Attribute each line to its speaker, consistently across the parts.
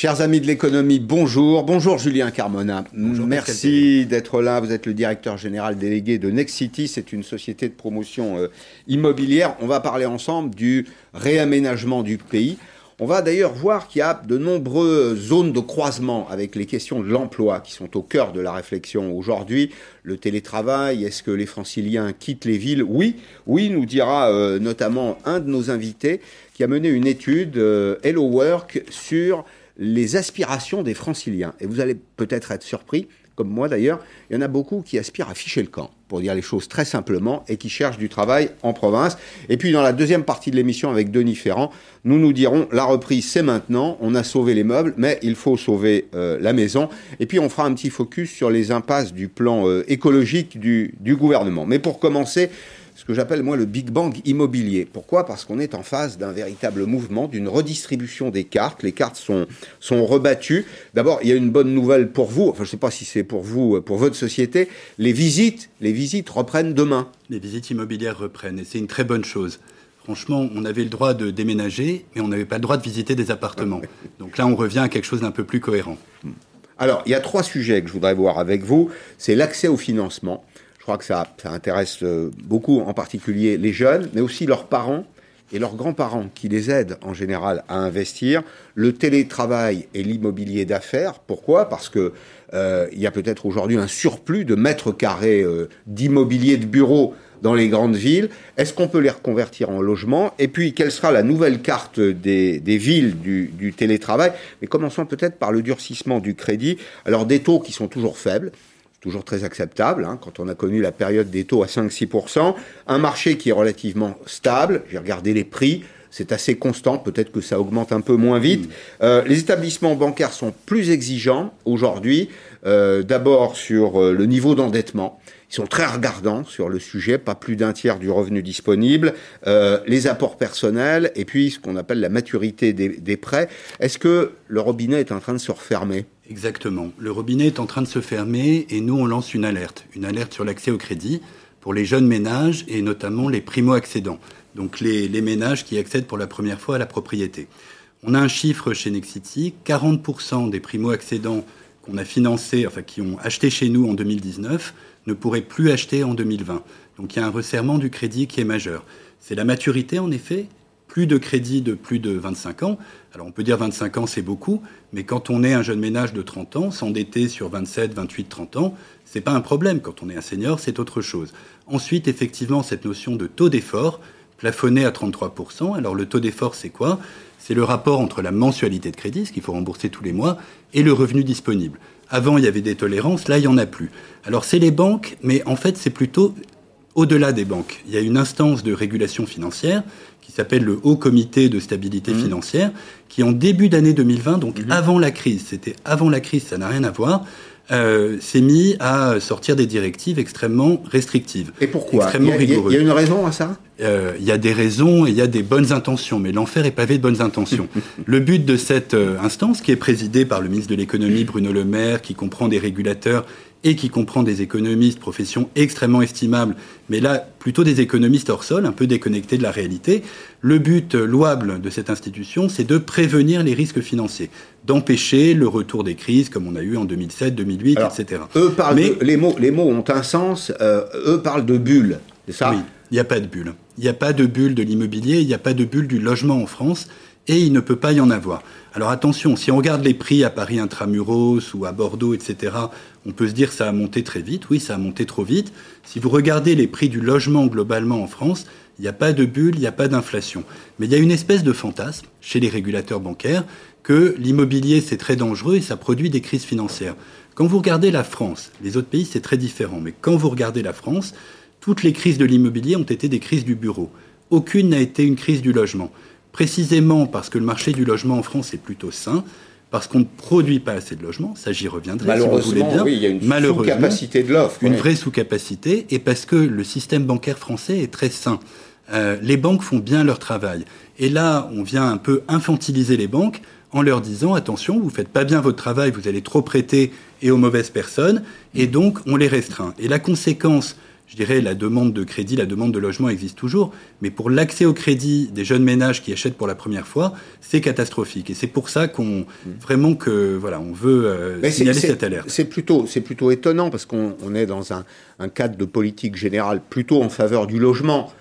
Speaker 1: Chers amis de l'économie, bonjour. Bonjour Julien Carmona. Merci d'être là. Vous êtes le directeur général délégué de Nexity. C'est une société de promotion euh, immobilière. On va parler ensemble du réaménagement du pays. On va d'ailleurs voir qu'il y a de nombreuses zones de croisement avec les questions de l'emploi qui sont au cœur de la réflexion aujourd'hui. Le télétravail, est-ce que les franciliens quittent les villes? Oui, oui, nous dira euh, notamment un de nos invités qui a mené une étude, euh, Hello Work, sur les aspirations des franciliens. Et vous allez peut-être être surpris, comme moi d'ailleurs, il y en a beaucoup qui aspirent à ficher le camp, pour dire les choses très simplement, et qui cherchent du travail en province. Et puis dans la deuxième partie de l'émission avec Denis Ferrand, nous nous dirons, la reprise c'est maintenant, on a sauvé les meubles, mais il faut sauver euh, la maison. Et puis on fera un petit focus sur les impasses du plan euh, écologique du, du gouvernement. Mais pour commencer, ce que j'appelle moi le Big Bang immobilier. Pourquoi? Parce qu'on est en phase d'un véritable mouvement, d'une redistribution des cartes. Les cartes sont, sont rebattues. D'abord, il y a une bonne nouvelle pour vous, enfin je ne sais pas si c'est pour vous, pour votre société, les visites, les visites reprennent demain.
Speaker 2: Les visites immobilières reprennent et c'est une très bonne chose. Franchement, on avait le droit de déménager, mais on n'avait pas le droit de visiter des appartements. Donc là, on revient à quelque chose d'un peu plus cohérent.
Speaker 1: Alors, il y a trois sujets que je voudrais voir avec vous. C'est l'accès au financement. Crois que ça, intéresse euh, beaucoup, en particulier les jeunes, mais aussi leurs parents et leurs grands-parents qui les aident en général à investir. Le télétravail et l'immobilier d'affaires. Pourquoi? Parce que euh, il y a peut-être aujourd'hui un surplus de mètres carrés euh, d'immobilier de bureaux dans les grandes villes. Est-ce qu'on peut les reconvertir en logement Et puis, quelle sera la nouvelle carte des, villes du, du, télétravail? Mais commençons peut-être par le durcissement du crédit. Alors, des taux qui sont toujours faibles toujours très acceptable, hein, quand on a connu la période des taux à 5-6%, un marché qui est relativement stable, j'ai regardé les prix, c'est assez constant, peut-être que ça augmente un peu moins vite. Euh, les établissements bancaires sont plus exigeants aujourd'hui, euh, d'abord sur euh, le niveau d'endettement. Ils sont très regardants sur le sujet, pas plus d'un tiers du revenu disponible, les apports personnels et puis ce qu'on appelle la maturité des, des prêts. Est-ce que le robinet est en train de se refermer?
Speaker 2: Exactement. Le robinet est en train de se fermer et nous, on lance une alerte. Une alerte sur l'accès au crédit pour les jeunes ménages et notamment les primo-accédants. Donc les, ménages qui accèdent pour la première fois à la propriété. On a un chiffre chez Nexity, 40% des primo-accédants qu'on a financés, enfin qui ont acheté chez nous en 2019, ne pourraient plus acheter en 2020. Donc il y a un resserrement du crédit qui est majeur. C'est la maturité en effet, plus de crédit de plus de 25 ans. Alors on peut dire 25 ans, c'est beaucoup, mais quand on est un jeune ménage de 30 ans, s'endetter sur 27, 28, 30 ans, c'est pas un problème. Quand on est un senior, c'est autre chose. Ensuite, effectivement, cette notion de taux d'effort, plafonné à 33%. Alors le taux d'effort, c'est quoi? C'est le rapport entre la mensualité de crédit, ce qu'il faut rembourser tous les mois, et le revenu disponible. Avant, il y avait des tolérances, là, il n'y en a plus. Alors c'est les banques, mais en fait, c'est plutôt au-delà des banques. Il y a une instance de régulation financière qui s'appelle le Haut Comité de stabilité mmh. financière, qui en début d'année 2020, donc mmh. avant la crise, c'était avant la crise, ça n'a rien à voir, euh, s'est mis à sortir des directives extrêmement restrictives.
Speaker 1: Et pourquoi? Extrêmement il, y a, il y a une raison à ça?
Speaker 2: Euh, Il y a des raisons et il y a des bonnes intentions, mais l'enfer est pavé de bonnes intentions. le but de cette euh, instance, qui est présidée par le ministre de l'économie Bruno Le Maire, qui comprend des régulateurs et qui comprend des économistes, profession extrêmement estimable, mais là plutôt des économistes hors sol, un peu déconnectés de la réalité. Le but louable de cette institution, c'est de prévenir les risques financiers, d'empêcher le retour des crises comme on a eu en 2007, 2008, etc.
Speaker 1: Eux parlent mais, les, mots, les mots ont un sens, euh, eux parlent de bulles, c'est ça?
Speaker 2: Oui, il n'y a pas de bulle. Il n'y a pas de bulle de l'immobilier, il n'y a pas de bulle du logement en France et il ne peut pas y en avoir. Alors attention, si on regarde les prix à Paris intramuros ou à Bordeaux, etc., on peut se dire ça a monté très vite. Oui, ça a monté trop vite. Si vous regardez les prix du logement globalement en France, il n'y a pas de bulle, il n'y a pas d'inflation. Mais il y a une espèce de fantasme chez les régulateurs bancaires que l'immobilier c'est très dangereux et ça produit des crises financières. Quand vous regardez la France, les autres pays c'est très différent, mais quand vous regardez la France, toutes les crises de l'immobilier ont été des crises du bureau. Aucune n'a été une crise du logement précisément parce que le marché du logement en France est plutôt sain, parce qu'on ne produit pas assez de logements, ça j'y reviendrai
Speaker 1: Malheureusement,
Speaker 2: bien.
Speaker 1: Oui, il y a une sous-capacité de l'offre.
Speaker 2: Une vraie sous-capacité, et parce que le système bancaire français est très sain. Euh, les banques font bien leur travail. Et là, on vient un peu infantiliser les banques en leur disant attention, vous faites pas bien votre travail, vous allez trop prêter et aux mauvaises personnes, et donc on les restreint. Et la conséquence je dirais, la demande de crédit, la demande de logement existe toujours, mais pour l'accès au crédit des jeunes ménages qui achètent pour la première fois, c'est catastrophique. Et c'est pour ça qu'on vraiment que voilà, on veut euh, signaler cette alerte.
Speaker 1: C'est plutôt, c'est plutôt étonnant parce qu'on est dans un, un, cadre de politique générale plutôt en faveur du logement.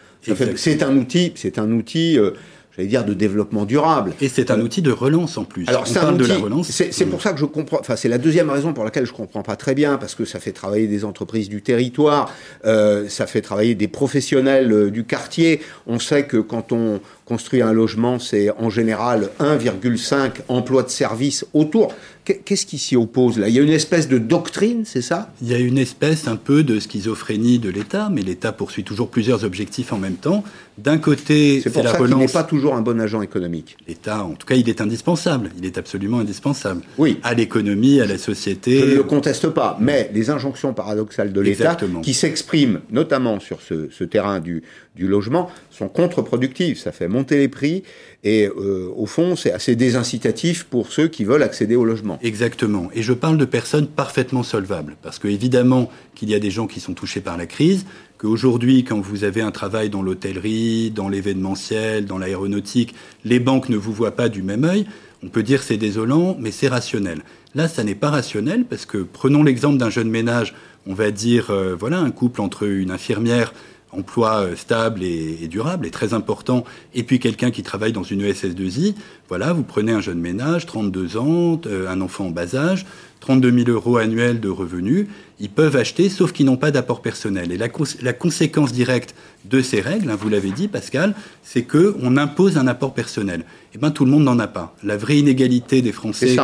Speaker 1: C'est un outil, c'est un outil. Euh, j'allais dire, de développement durable.
Speaker 2: Et c'est un euh, outil de relance en plus. Alors, c'est de la relance.
Speaker 1: C'est pour ça que je comprends. Enfin, c'est la deuxième raison pour laquelle je comprends pas très bien, parce que ça fait travailler des entreprises du territoire, euh, ça fait travailler des professionnels euh, du quartier. On sait que quand on construit un logement, c'est en général 1,5 emplois de service autour. Qu'est-ce qui s'y oppose là? Il y a une espèce de doctrine, c'est ça?
Speaker 2: Il y a une espèce un peu de schizophrénie de l'État, mais l'État poursuit toujours plusieurs objectifs en même temps. D'un côté,
Speaker 1: c'est la relance. n'est pas toujours un bon agent économique.
Speaker 2: L'État, en tout cas, il est indispensable. Il est absolument indispensable. Oui. À l'économie, à la société.
Speaker 1: Je ne le conteste pas, mais les injonctions paradoxales de l'État, qui s'expriment notamment sur ce, ce terrain du, du logement, sont contre-productives. Ça fait monter les prix et euh, au fond, c'est assez désincitatif pour ceux qui veulent accéder au logement.
Speaker 2: Exactement. Et je parle de personnes parfaitement solvables. Parce que évidemment qu'il y a des gens qui sont touchés par la crise, qu'aujourd'hui, quand vous avez un travail dans l'hôtellerie, dans l'événementiel, dans l'aéronautique, les banques ne vous voient pas du même œil. On peut dire c'est désolant, mais c'est rationnel. Là, ça n'est pas rationnel parce que prenons l'exemple d'un jeune ménage, on va dire, euh, voilà, un couple entre une infirmière emploi euh, stable et, durable est très important, et puis quelqu'un qui travaille dans une ESS2I, voilà, vous prenez un jeune ménage, 32 ans, euh, un enfant en bas âge, 32 000 euros annuels de revenus, ils peuvent acheter, sauf qu'ils n'ont pas d'apport personnel. Et la, conséquence directe de ces règles, hein, vous l'avez dit, Pascal, c'est que on impose un apport personnel. Eh bien, tout le monde n'en a pas. La vraie inégalité des Français,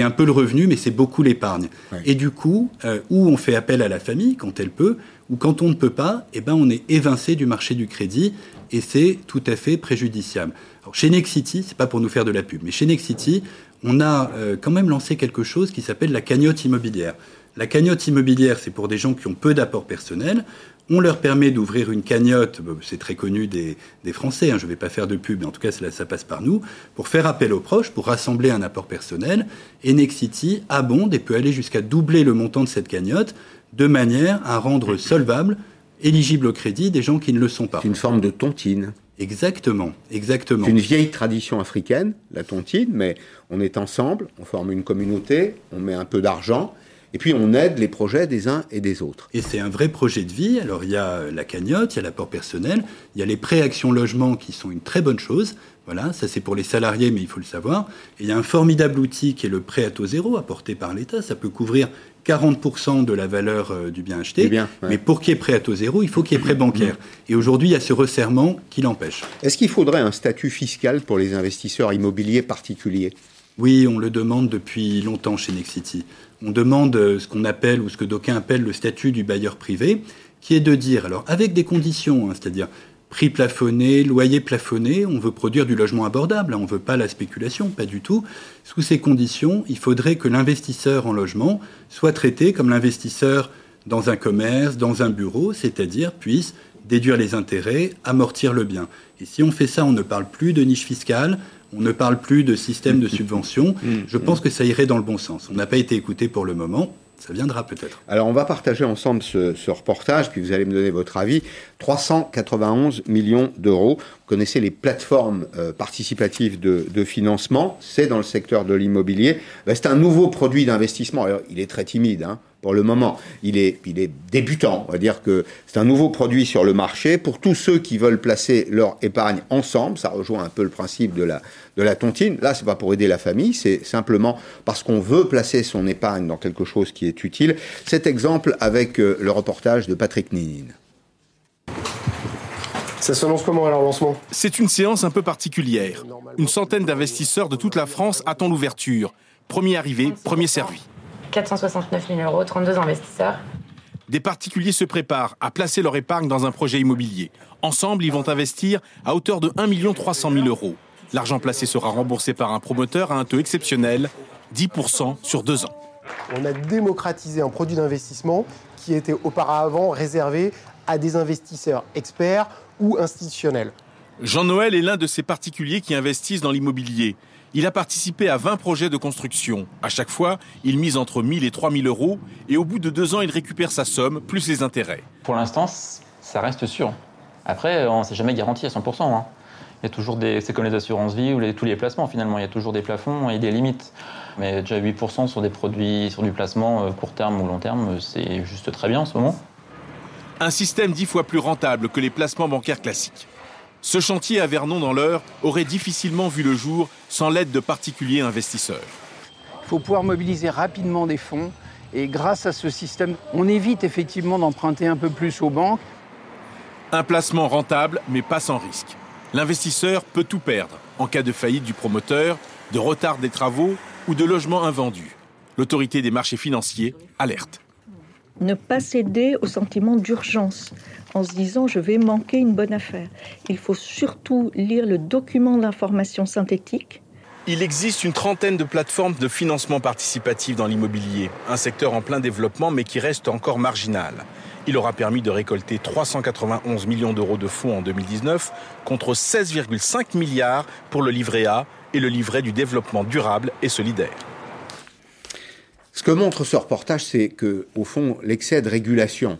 Speaker 2: un peu le revenu, mais c'est beaucoup l'épargne. Et du coup, euh, où on fait appel à la famille quand elle peut, ou quand on ne peut pas, eh ben on est évincé du marché du crédit et c'est tout à fait préjudiciable. Alors, chez Nexity, c'est pas pour nous faire de la pub, mais chez Nexity, on a euh, quand même lancé quelque chose qui s'appelle la cagnotte immobilière. La cagnotte immobilière, c'est pour des gens qui ont peu d'apport personnel. On leur permet d'ouvrir une cagnotte, c'est très connu des, Français, hein, je ne vais pas faire de pub, mais en tout cas ça passe par nous, pour faire appel aux proches, pour rassembler un apport personnel. Et Nexity abonde et peut aller jusqu'à doubler le montant de cette cagnotte de manière à rendre solvable, éligible au crédit des gens qui ne le sont pas.
Speaker 1: C'est une forme de tontine.
Speaker 2: Exactement, exactement.
Speaker 1: C'est une vieille tradition africaine, la tontine, mais on est ensemble, on forme une communauté, on met un peu d'argent, et puis on aide les projets des uns et des autres.
Speaker 2: Et c'est un vrai projet de vie. Alors il y a la cagnotte, il y a l'apport personnel, il y a les pré-actions logement qui sont une très bonne chose. Voilà, ça c'est pour les salariés, mais il faut le savoir. Et il y a un formidable outil qui est le prêt à taux zéro apporté par l'État. Ça peut couvrir 40% de la valeur euh, du bien acheté. Mais pour qu'il y ait prêt à taux zéro, il faut qu'il y ait prêt bancaire. Et aujourd'hui, il y a ce resserrement qui l'empêche.
Speaker 1: Est-ce qu'il faudrait un statut fiscal pour les investisseurs immobiliers particuliers?
Speaker 2: Oui, on le demande depuis longtemps chez Nexity. On demande euh, ce qu'on appelle, ou ce que d'aucuns appellent le statut du bailleur privé, qui est de dire, alors avec des conditions, hein, c'est-à-dire prix plafonné, loyer plafonné, on veut produire du logement abordable, hein, on ne veut pas la spéculation, pas du tout. Sous ces conditions, il faudrait que l'investisseur en logement soit traité comme l'investisseur dans un commerce, dans un bureau, c'est-à-dire puisse déduire les intérêts, amortir le bien. Et si on fait ça, on ne parle plus de niche fiscale, on ne parle plus de système de subvention. Mmh. Je pense que ça irait dans le bon sens. On n'a pas été écouté pour le moment. Ça viendra peut-être.
Speaker 1: Alors on va partager ensemble ce, reportage, puis vous allez me donner votre avis. 391 millions d'euros. Vous connaissez les plateformes euh, participatives de, financement, c'est dans le secteur de l'immobilier. Ben, c'est un nouveau produit d'investissement. il est très timide. Hein pour le moment. Il est, il est débutant. On va dire que c'est un nouveau produit sur le marché. Pour tous ceux qui veulent placer leur épargne ensemble, ça rejoint un peu le principe de la, de la tontine. Là, c'est pas pour aider la famille, c'est simplement parce qu'on veut placer son épargne dans quelque chose qui est utile. Cet exemple avec euh, le reportage de Patrick Ninine.
Speaker 3: Ça s'annonce comment alors lancement?
Speaker 4: C'est une séance un peu particulière. Une centaine d'investisseurs de toute la France attend l'ouverture. Premier arrivé, premier servi.
Speaker 5: 469 000 euros, 32 investisseurs.
Speaker 4: Des particuliers se préparent à placer leur épargne dans un projet immobilier. Ensemble, ils vont investir à hauteur de 1 300 000 euros. L'argent placé sera remboursé par un promoteur à un taux exceptionnel, 10% sur deux ans.
Speaker 3: On a démocratisé un produit d'investissement qui était auparavant réservé à des investisseurs experts ou institutionnels.
Speaker 4: Jean-Noël est l'un de ces particuliers qui investissent dans l'immobilier. Il a participé à 20 projets de construction. À chaque fois, il mise entre 1000 et 3000 euros et au bout de deux ans, il récupère sa somme plus les intérêts.
Speaker 6: Pour l'instant, ça reste sûr. Après, on ne s'est jamais garanti à 100%. Hein. Il y a toujours des, c'est comme les assurances vie ou les, tous les placements finalement, il y a toujours des plafonds et des limites. Mais déjà 8% sur des produits, sur du placement euh, court terme ou long terme, c'est juste très bien en ce moment.
Speaker 4: Un système dix fois plus rentable que les placements bancaires classiques. Ce chantier à Vernon dans l'heure aurait difficilement vu le jour sans l'aide de particuliers investisseurs.
Speaker 7: Il faut pouvoir mobiliser rapidement des fonds et grâce à ce système, on évite effectivement d'emprunter un peu plus aux banques.
Speaker 4: Un placement rentable mais pas sans risque. L'investisseur peut tout perdre en cas de faillite du promoteur, de retard des travaux ou de logements invendus. L'autorité des marchés financiers alerte.
Speaker 8: Ne pas céder au sentiment d'urgence en se disant je vais manquer une bonne affaire. Il faut surtout lire le document d'information synthétique.
Speaker 4: Il existe une trentaine de plateformes de financement participatif dans l'immobilier, un secteur en plein développement mais qui reste encore marginal. Il aura permis de récolter 391 millions d'euros de fonds en 2019 contre 16,5 milliards pour le livret A et le livret du développement durable et solidaire.
Speaker 1: Ce que montre ce reportage, c'est que, au fond, l'excès de régulation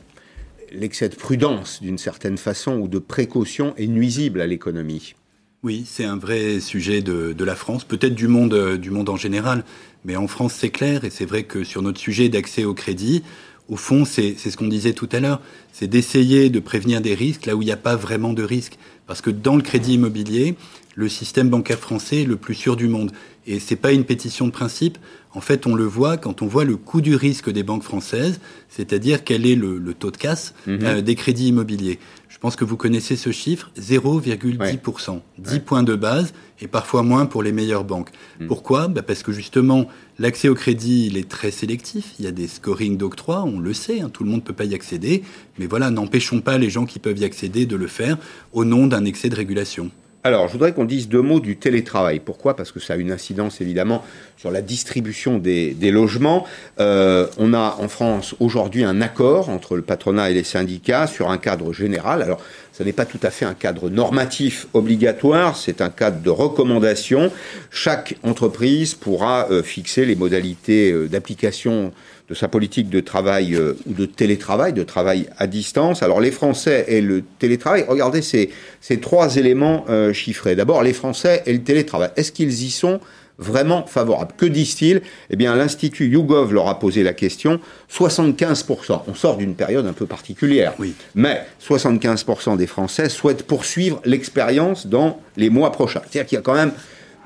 Speaker 1: l'excès de prudence, d'une certaine façon, ou de précaution est nuisible à l'économie.
Speaker 2: Oui, c'est un vrai sujet de, la France, peut-être du monde, euh, du monde en général, mais en France c'est clair, et c'est vrai que sur notre sujet d'accès au crédit, au fond, c'est ce qu'on disait tout à l'heure, c'est d'essayer de prévenir des risques là où il n'y a pas vraiment de risques. Parce que dans le crédit immobilier, le système bancaire français est le plus sûr du monde. Et c'est pas une pétition de principe. En fait, on le voit quand on voit le coût du risque des banques françaises, c'est-à-dire quel est le, taux de casse mhm. euh, des crédits immobiliers. Je pense que vous connaissez ce chiffre, 0,10%. 10 points de base et parfois moins pour les meilleures banques. Mhm. Pourquoi? Bah Parce que justement, l'accès au crédit, il est très sélectif. Il y a des scorings d'octroi, on le sait, hein, tout le monde ne peut pas y accéder. Mais voilà, n'empêchons pas les gens qui peuvent y accéder de le faire au nom d'un excès de régulation.
Speaker 1: Alors, je voudrais qu'on dise deux mots du télétravail. Pourquoi? Parce que ça a une incidence évidemment sur la distribution des, logements. Euh, on a en France aujourd'hui un accord entre le patronat et les syndicats sur un cadre général. Alors, ce n'est pas tout à fait un cadre normatif obligatoire, c'est un cadre de recommandation. Chaque entreprise pourra euh, fixer les modalités euh, d'application de sa politique de travail euh, ou de télétravail, de travail à distance. Alors les Français et le télétravail, regardez ces, ces trois éléments euh, chiffrés. D'abord les Français et le télétravail. Est-ce qu'ils y sont vraiment favorables? Que disent-ils? Eh bien l'Institut YouGov leur a posé la question. 75%, on sort d'une période un peu particulière, oui. mais 75% des Français souhaitent poursuivre l'expérience dans les mois prochains. C'est-à-dire qu'il y a quand même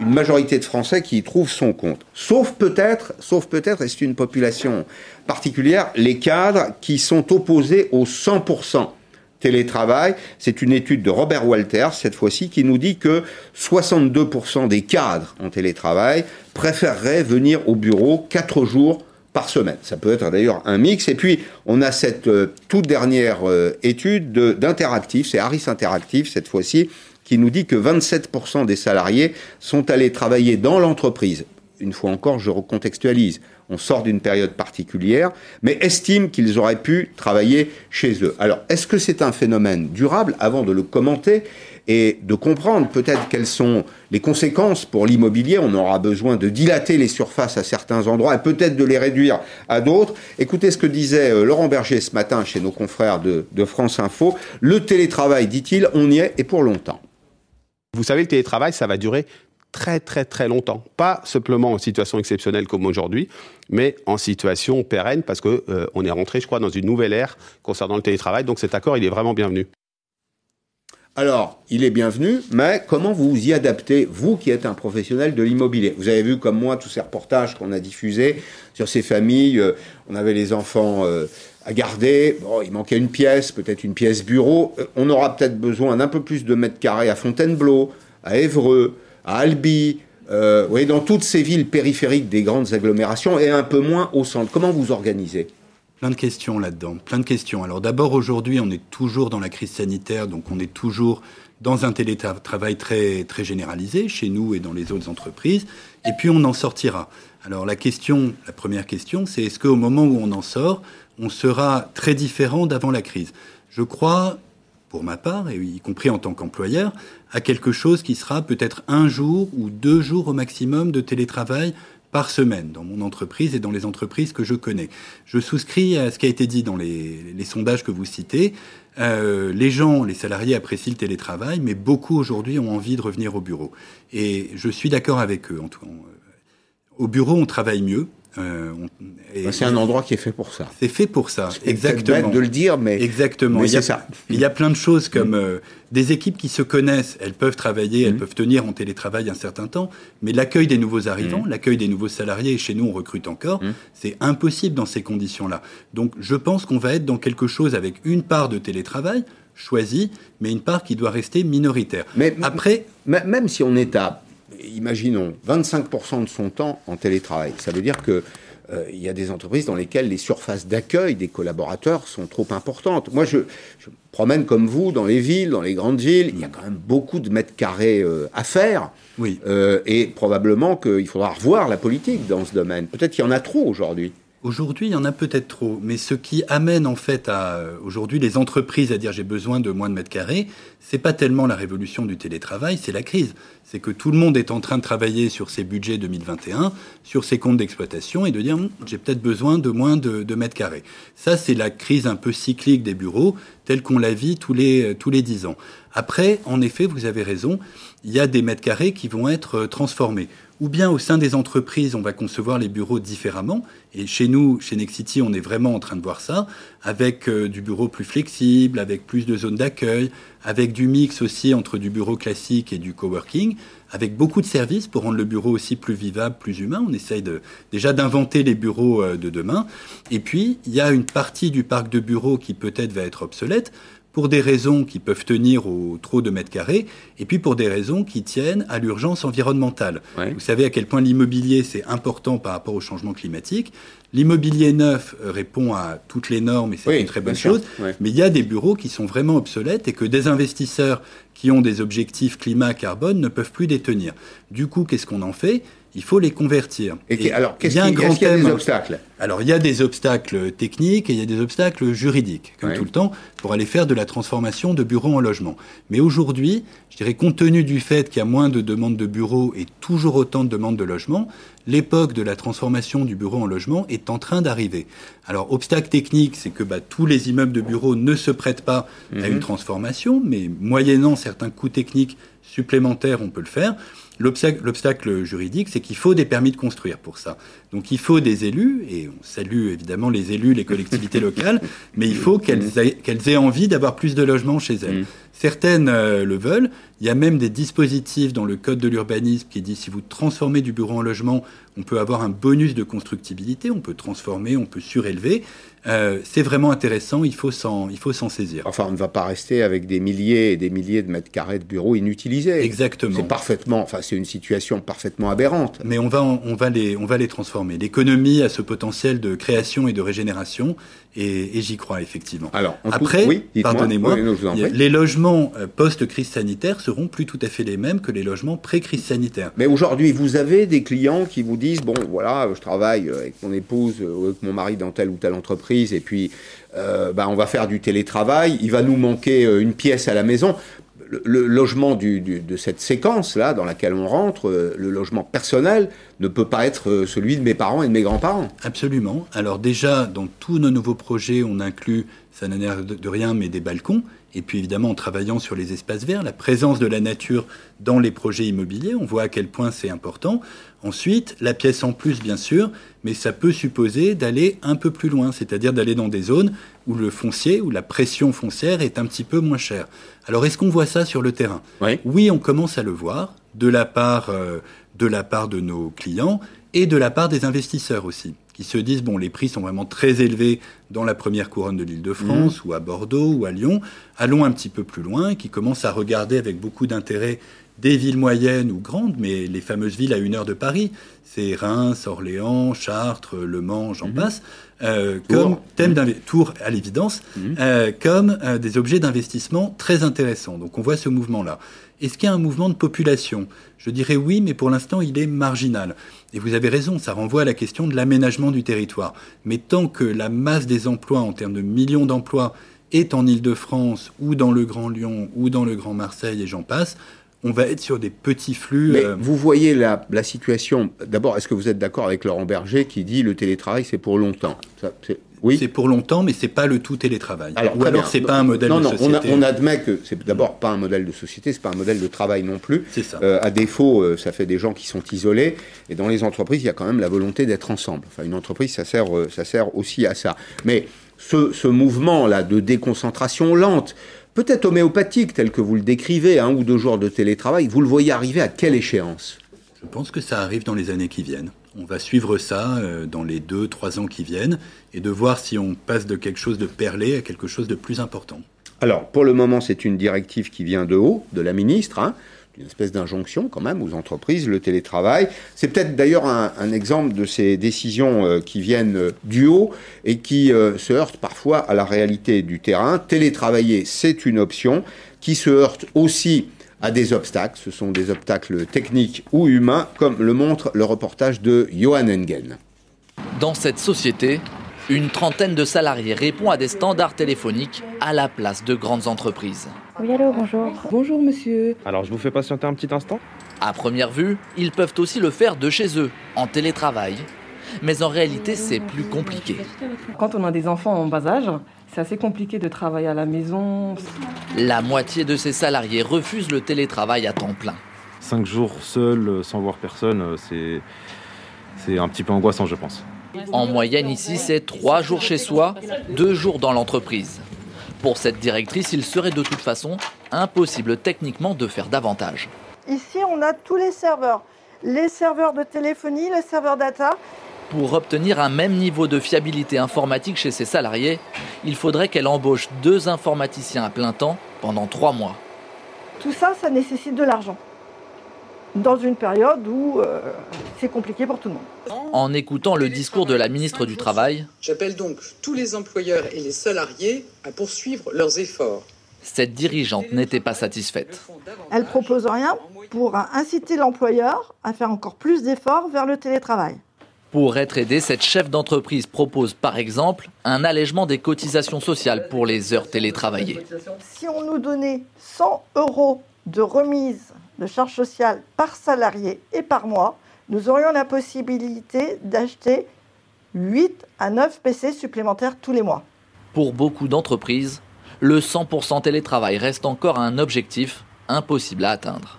Speaker 1: une majorité de Français qui y trouvent son compte. Sauf peut-être, sauf peut-être, et c'est une population particulière, les cadres qui sont opposés au 100% télétravail. C'est une étude de Robert Walters, cette fois-ci, qui nous dit que 62% des cadres en télétravail préféreraient venir au bureau 4 jours par semaine. Ça peut être d'ailleurs un mix. Et puis, on a cette euh, toute dernière euh, étude d'Interactive, c'est Harris Interactive cette fois-ci, qui nous dit que 27% des salariés sont allés travailler dans l'entreprise. Une fois encore, je recontextualise. On sort d'une période particulière, mais estiment qu'ils auraient pu travailler chez eux. Alors, est-ce que c'est un phénomène durable Avant de le commenter et de comprendre peut-être quelles sont les conséquences pour l'immobilier, on aura besoin de dilater les surfaces à certains endroits et peut-être de les réduire à d'autres. Écoutez ce que disait euh, Laurent Berger ce matin chez nos confrères de France Info. Le télétravail, dit-il, on y est et pour longtemps.
Speaker 9: Vous savez, le télétravail, ça va durer très très très longtemps. Pas simplement en situation exceptionnelle comme aujourd'hui, mais en situation pérenne parce que euh, on est rentré, je crois, dans une nouvelle ère concernant le télétravail. Donc cet accord, il est vraiment bienvenu.
Speaker 1: Alors, il est bienvenu, mais comment vous vous y adaptez, vous qui êtes un professionnel de l'immobilier? Vous avez vu comme moi tous ces reportages qu'on a diffusés sur ces familles. Euh, on avait les enfants euh, à garder. Bon, il manquait une pièce, peut-être une pièce bureau. Euh, on aura peut-être besoin d'un peu plus de mètres carrés à Fontainebleau, à Évreux, à Albi. Euh, dans toutes ces villes périphériques des grandes agglomérations et un peu moins au centre. Comment vous organisez?
Speaker 2: Plein de questions là-dedans, plein de questions. Alors d'abord aujourd'hui, on est toujours dans la crise sanitaire, donc on est toujours dans un télétravail très très généralisé chez nous et dans les autres entreprises. Et puis on en sortira. Alors la question, la première question, c'est est-ce qu'au moment où on en sort, on sera très différent d'avant la crise. Je crois pour ma part, et y compris en tant qu'employeur, à quelque chose qui sera peut-être un jour ou deux jours au maximum de télétravail par semaine dans mon entreprise et dans les entreprises que je connais. Je souscris à ce qui a été dit dans les, sondages que vous citez. Euh, les gens, les salariés apprécient le télétravail, mais beaucoup aujourd'hui ont envie de revenir au bureau. Et je suis d'accord avec eux. Au bureau, on travaille mieux.
Speaker 1: Euh, bah, c'est un endroit qui est fait pour ça.
Speaker 2: C'est fait pour ça, exactement.
Speaker 1: Bête de le dire, mais
Speaker 2: exactement.
Speaker 1: Mais
Speaker 2: il, y a,
Speaker 1: ça.
Speaker 2: il y a plein de choses comme euh, des équipes qui se connaissent. Elles peuvent travailler, elles mm. peuvent tenir en télétravail un certain temps, mais l'accueil des nouveaux arrivants, mm. l'accueil des nouveaux salariés, et chez nous on recrute encore, mm. c'est impossible dans ces conditions-là. Donc je pense qu'on va être dans quelque chose avec une part de télétravail choisie, mais une part qui doit rester minoritaire.
Speaker 1: Mais après, même si on est à imaginons, 25% de son temps en télétravail. Ça veut dire que euh, il y a des entreprises dans lesquelles les surfaces d'accueil des collaborateurs sont trop importantes. Moi, je, me promène comme vous dans les villes, dans les grandes villes. Il y a quand même beaucoup de mètres carrés euh, à faire.
Speaker 2: Oui.
Speaker 1: Euh, et probablement qu'il faudra revoir la politique dans ce domaine. Peut-être qu'il y en a trop aujourd'hui.
Speaker 2: Aujourd'hui, il y en a peut-être trop, mais ce qui amène en fait à aujourd'hui les entreprises à dire j'ai besoin de moins de mètres carrés, c'est pas tellement la révolution du télétravail, c'est la crise. C'est que tout le monde est en train de travailler sur ses budgets 2021, sur ses comptes d'exploitation et de dire hum, j'ai peut-être besoin de moins de, mètres carrés. Ça, c'est la crise un peu cyclique des bureaux, telle qu'on la vit tous les tous les dix ans. Après, en effet, vous avez raison, il y a des mètres carrés qui vont être euh, transformés ou bien au sein des entreprises, on va concevoir les bureaux différemment. Et chez nous, chez Nexity, on est vraiment en train de voir ça, avec euh, du bureau plus flexible, avec plus de zones d'accueil, avec du mix aussi entre du bureau classique et du coworking, avec beaucoup de services pour rendre le bureau aussi plus vivable, plus humain. On essaye déjà d'inventer les bureaux euh, de demain. Et puis, il y a une partie du parc de bureaux qui peut-être va être obsolète pour des raisons qui peuvent tenir au trop de mètres carrés, et puis pour des raisons qui tiennent à l'urgence environnementale. Vous savez à quel point l'immobilier, c'est important par rapport au changement climatique. L'immobilier neuf répond à toutes les normes, et c'est une très bonne chose, mais il y a des bureaux qui sont vraiment obsolètes et que des investisseurs qui ont des objectifs climat-carbone ne peuvent plus détenir. Du coup, qu'est-ce qu'on en fait? Il faut les convertir.
Speaker 1: Et, alors, qu'est-ce qu'il y, qu y, a des obstacles?
Speaker 2: Alors, il y a des obstacles techniques et il y a des obstacles juridiques, comme tout le temps, pour aller faire de la transformation de bureaux en logement. Mais aujourd'hui, je dirais, compte tenu du fait qu'il y a moins de demandes de bureaux et toujours autant de demandes de logement, l'époque de la transformation du bureau en logement est en train d'arriver. Alors, obstacle technique, c'est que bah, tous les immeubles de bureaux ne se prêtent pas à une mhm. transformation, mais moyennant certains coûts techniques supplémentaires, on peut le faire. L'obstacle juridique, c'est qu'il faut des permis de construire pour ça. Donc il faut des élus, et on salue évidemment les élus, les collectivités locales, mais il faut qu'elles aient, aient, envie d'avoir plus de logements chez elles. Mm. Certaines euh, le veulent. Il y a même des dispositifs dans le code de l'urbanisme qui dit si vous transformez du bureau en logement, on peut avoir un bonus de constructibilité, on peut transformer, on peut surélever. Euh, c'est vraiment intéressant, il faut s'en saisir.
Speaker 1: Enfin, on ne va pas rester avec des milliers et des milliers de mètres carrés de bureaux inutilisés.
Speaker 2: Exactement.
Speaker 1: C'est parfaitement, enfin, c'est une situation parfaitement aberrante.
Speaker 2: Mais on va on va les on va les transformer. L'économie a ce potentiel de création et de régénération, et, j'y crois effectivement.
Speaker 1: Alors
Speaker 2: après, pardonnez-moi, les logements euh, post-crise sanitaire seront plus tout à fait les mêmes que les logements pré-crise sanitaire.
Speaker 1: Mais aujourd'hui, vous avez des clients qui vous disent bon, voilà, je travaille avec mon épouse ou avec mon mari dans telle ou telle entreprise, et puis euh, bah, on va faire du télétravail, il va nous manquer euh, une pièce à la maison le, logement de cette séquence-là dans laquelle on rentre, euh, le logement personnel, ne peut pas être celui de mes parents et de mes grands-parents.
Speaker 2: Absolument. Alors déjà, dans tous nos nouveaux projets, on inclut, ça n'a l'air de rien, mais des balcons. Et puis évidemment, en travaillant sur les espaces verts, la présence de la nature dans les projets immobiliers, on voit à quel point c'est important. Ensuite, la pièce en plus, bien sûr, mais ça peut supposer d'aller un peu plus loin, c'est-à-dire d'aller dans des zones où le foncier, où la pression foncière est un petit peu moins chère. Alors, est-ce qu'on voit ça sur le terrain?
Speaker 1: Oui.
Speaker 2: on commence à le voir de la part, euh, de la part de nos clients et de la part des investisseurs aussi qui se disent bon, les prix sont vraiment très élevés dans la première couronne de l'Île-de-France mmh. ou à Bordeaux ou à Lyon. Allons un petit peu plus loin, qui commencent à regarder avec beaucoup d'intérêt des villes moyennes ou grandes, mais les fameuses villes à une heure de Paris, c'est Reims, Orléans, Chartres, Le Mans, j'en mmh. passe, euh, comme thème mmh. tour à l'évidence, euh, comme euh, des objets d'investissement très intéressants. Donc on voit ce mouvement-là. Est-ce qu'il y a un mouvement de population? Je dirais oui, mais pour l'instant, il est marginal. Et vous avez raison, ça renvoie à la question de l'aménagement du territoire. Mais tant que la masse des emplois, en termes de millions d'emplois, est en Ile-de-France ou dans le Grand Lyon ou dans le Grand Marseille et j'en passe, on va être sur des petits flux.
Speaker 1: Mais vous voyez la, la situation. D'abord, est-ce que vous êtes d'accord avec Laurent Berger qui dit le télétravail, c'est pour longtemps?
Speaker 2: Ça, oui. C'est pour longtemps, mais c'est pas le tout télétravail. Alors, Ou alors c'est pas un modèle
Speaker 1: de
Speaker 2: société.
Speaker 1: Non, on, admet que c'est d'abord pas un modèle de société, c'est pas un modèle de travail non plus.
Speaker 2: C'est ça.
Speaker 1: Euh, à défaut, euh, ça fait des gens qui sont isolés. Et dans les entreprises, il y a quand même la volonté d'être ensemble. Enfin, une entreprise, ça sert, euh, ça sert aussi à ça. Mais ce, ce mouvement-là de déconcentration lente, peut-être homéopathique, tel que vous le décrivez, un ou deux jours de télétravail, vous le voyez arriver à quelle échéance?
Speaker 2: Je pense que ça arrive dans les années qui viennent. On va suivre ça euh, dans les deux, trois ans qui viennent et de voir si on passe de quelque chose de perlé à quelque chose de plus important.
Speaker 1: Alors, pour le moment, c'est une directive qui vient de haut, de la ministre. Hein une espèce d'injonction quand même aux entreprises, le télétravail. C'est peut-être d'ailleurs un, exemple de ces décisions euh, qui viennent euh, du haut et qui se heurtent parfois à la réalité du terrain. Télétravailler, c'est une option qui se heurte aussi à des obstacles. Ce sont des obstacles techniques ou humains, comme le montre le reportage de Johan Engen.
Speaker 10: Dans cette société, une trentaine de salariés répond à des standards téléphoniques à la place de grandes entreprises.
Speaker 11: Oui, allô, bonjour.
Speaker 12: Bonjour, monsieur.
Speaker 13: Alors, je vous fais patienter un petit instant
Speaker 10: À première vue, ils peuvent aussi le faire de chez eux, en télétravail. Mais en réalité, c'est plus compliqué.
Speaker 12: Quand on a des enfants en bas âge, c'est assez compliqué de travailler à la maison.
Speaker 10: La moitié de ces salariés refusent le télétravail à temps plein.
Speaker 13: Cinq jours seul, euh, sans voir personne, euh, c'est, c'est un petit peu angoissant, je pense.
Speaker 10: En moyenne, ici, c'est trois jours chez soi, deux jours dans l'entreprise. Pour cette directrice, il serait de toute façon impossible techniquement de faire davantage.
Speaker 14: Ici, on a tous les serveurs. Les serveurs de téléphonie, les serveurs data,
Speaker 10: pour obtenir un même niveau de fiabilité informatique chez ses salariés, il faudrait qu'elle embauche deux informaticiens à plein temps pendant trois mois.
Speaker 14: Tout ça, ça nécessite de l'argent. Dans une période où euh, c'est compliqué pour tout le monde.
Speaker 10: En écoutant le discours de la ministre du Travail,
Speaker 15: j'appelle donc tous les employeurs et les salariés à poursuivre leurs efforts.
Speaker 10: Cette dirigeante n'était pas satisfaite.
Speaker 14: Elle propose rien pour inciter l'employeur à faire encore plus d'efforts vers le télétravail.
Speaker 10: Pour être aidé, cette chef d'entreprise propose par exemple un allègement des cotisations sociales pour les heures télétravaillées.
Speaker 14: Si on nous donnait 100 euros de remise de charges sociales par salarié et par mois, nous aurions la possibilité d'acheter 8 à 9 PC supplémentaires tous les mois.
Speaker 10: Pour beaucoup d'entreprises, le 100% télétravail reste encore un objectif impossible à atteindre.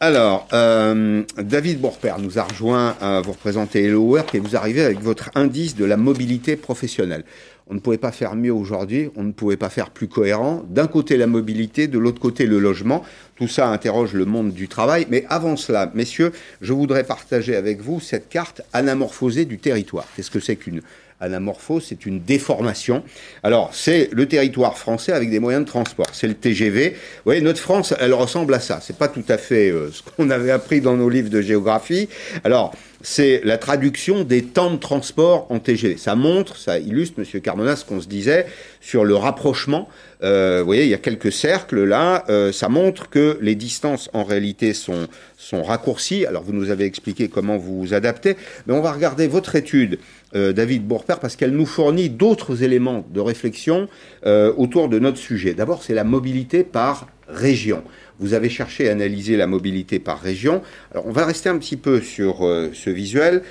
Speaker 1: Alors, euh, David Bourpère nous a rejoint à vous représenter Hello Work et vous arrivez avec votre indice de la mobilité professionnelle. On ne pouvait pas faire mieux aujourd'hui, on ne pouvait pas faire plus cohérent. D'un côté la mobilité, de l'autre côté le logement. Tout ça interroge le monde du travail. Mais avant cela, messieurs, je voudrais partager avec vous cette carte anamorphosée du territoire. Qu'est-ce que c'est qu'une anamorphose, c'est une déformation. Alors, c'est le territoire français avec des moyens de transport. C'est le TGV. Vous voyez, notre France, elle ressemble à ça. C'est pas tout à fait euh, ce qu'on avait appris dans nos livres de géographie. Alors, c'est la traduction des temps de transport en TGV. Ça montre, ça illustre, Monsieur Carmona, ce qu'on se disait sur le rapprochement. Euh, vous voyez, il y a quelques cercles là. Euh, ça montre que les distances en réalité sont sont raccourcies. Alors, vous nous avez expliqué comment vous vous adaptez, mais on va regarder votre étude euh, David Bourpère parce qu'elle nous fournit d'autres éléments de réflexion euh, autour de notre sujet. D'abord, c'est la mobilité par région. Vous avez cherché à analyser la mobilité par région. On va rester un petit peu sur euh, ce visuel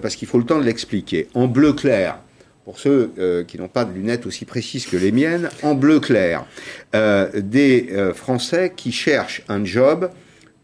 Speaker 1: parce qu'il faut le temps de l'expliquer. En bleu clair, pour ceux qui n'ont pas de lunettes aussi précises que les miennes, en bleu clair, des Français qui cherchent un job